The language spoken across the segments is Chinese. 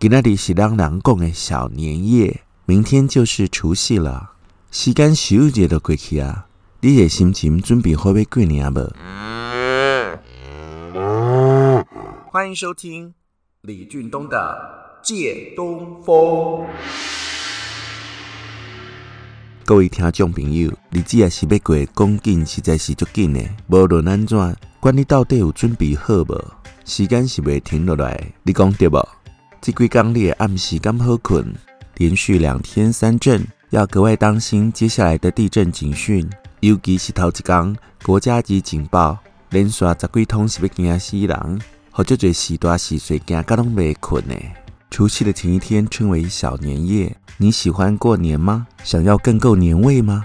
今仔日是人人讲的小年夜，明天就是除夕了。时间咻一下就过去啊！你的心情准备好要过年无？欢迎收听李俊东的《借东风》。各位听众朋友，日子也是要过，讲紧实在是足紧的。无论安怎，管你到底有准备好无？时间是袂停落来，你讲对无？这几天你的暗时敢好困？连续两天三震。要格外当心接下来的地震警讯，尤其是头一天国家级警报，连续十几通是要惊死人，好这最时大时岁惊个拢未困呢。除夕的前一天称为小年夜，你喜欢过年吗？想要更够年味吗？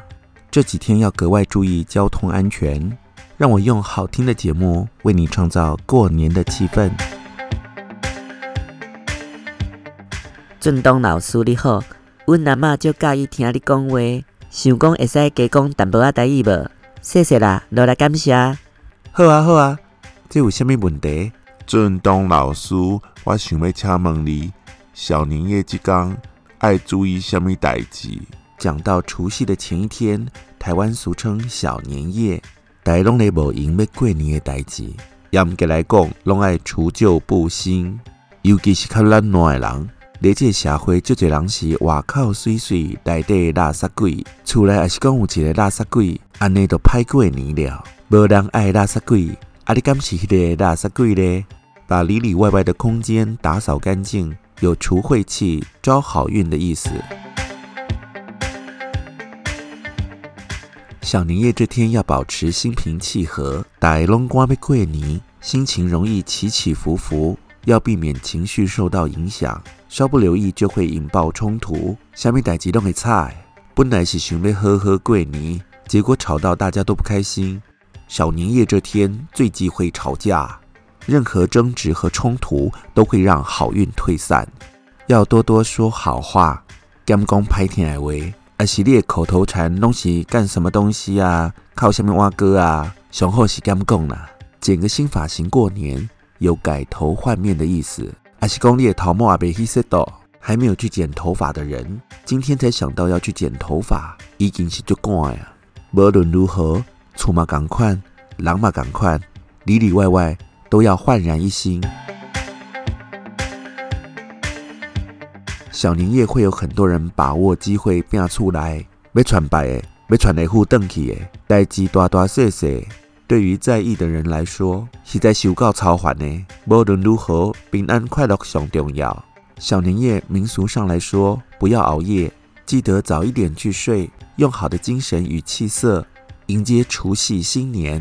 这几天要格外注意交通安全。让我用好听的节目为你创造过年的气氛。俊东老师你好。阮阿嬷就介意听你讲话，想讲会使加讲淡薄仔台语无？谢谢啦，落来感谢。好啊好啊，这有啥物问题？俊东老师，我想要请问你，小年夜即天爱注意啥物代志？讲到除夕的前一天，台湾俗称小年夜，大家拢咧无闲要过年的代志。严格来讲，拢爱除旧布新，尤其是较懒惰的人。在这个社会，最侪人是外口水水，内底垃圾鬼。厝内也是讲有一个垃圾鬼，安尼都歹过年了。无人爱垃圾鬼，啊，你敢是迄个垃圾鬼咧？把里里外外的空间打扫干净，有除晦气、招好运的意思。小年夜这天要保持心平气和，大龙瓜要过年，心情容易起起伏伏，要避免情绪受到影响。稍不留意就会引爆冲突，虾米代志拢会菜。本来是想要喝喝过年，结果吵到大家都不开心。小年夜这天最忌讳吵架，任何争执和冲突都会让好运退散。要多多说好话，讲讲歹听的话，而是你的口头禅拢是干什么东西啊？靠什么挖哥啊？上好是讲讲啦，剪个新发型过年，有改头换面的意思。还是讲你的头毛也未去洗到，还没有去剪头发的人，今天才想到要去剪头发，已经是足赶呀。无论如何，厝嘛赶快，人嘛赶快，里里外外都要焕然一新。小年夜会有很多人把握机会变出来，要传白的，要传来互登去的，代志大大小小。对于在意的人来说，实在是有够操烦呢。无论如何，平安快乐最重要。小年夜民俗上来说，不要熬夜，记得早一点去睡，用好的精神与气色迎接除夕新年。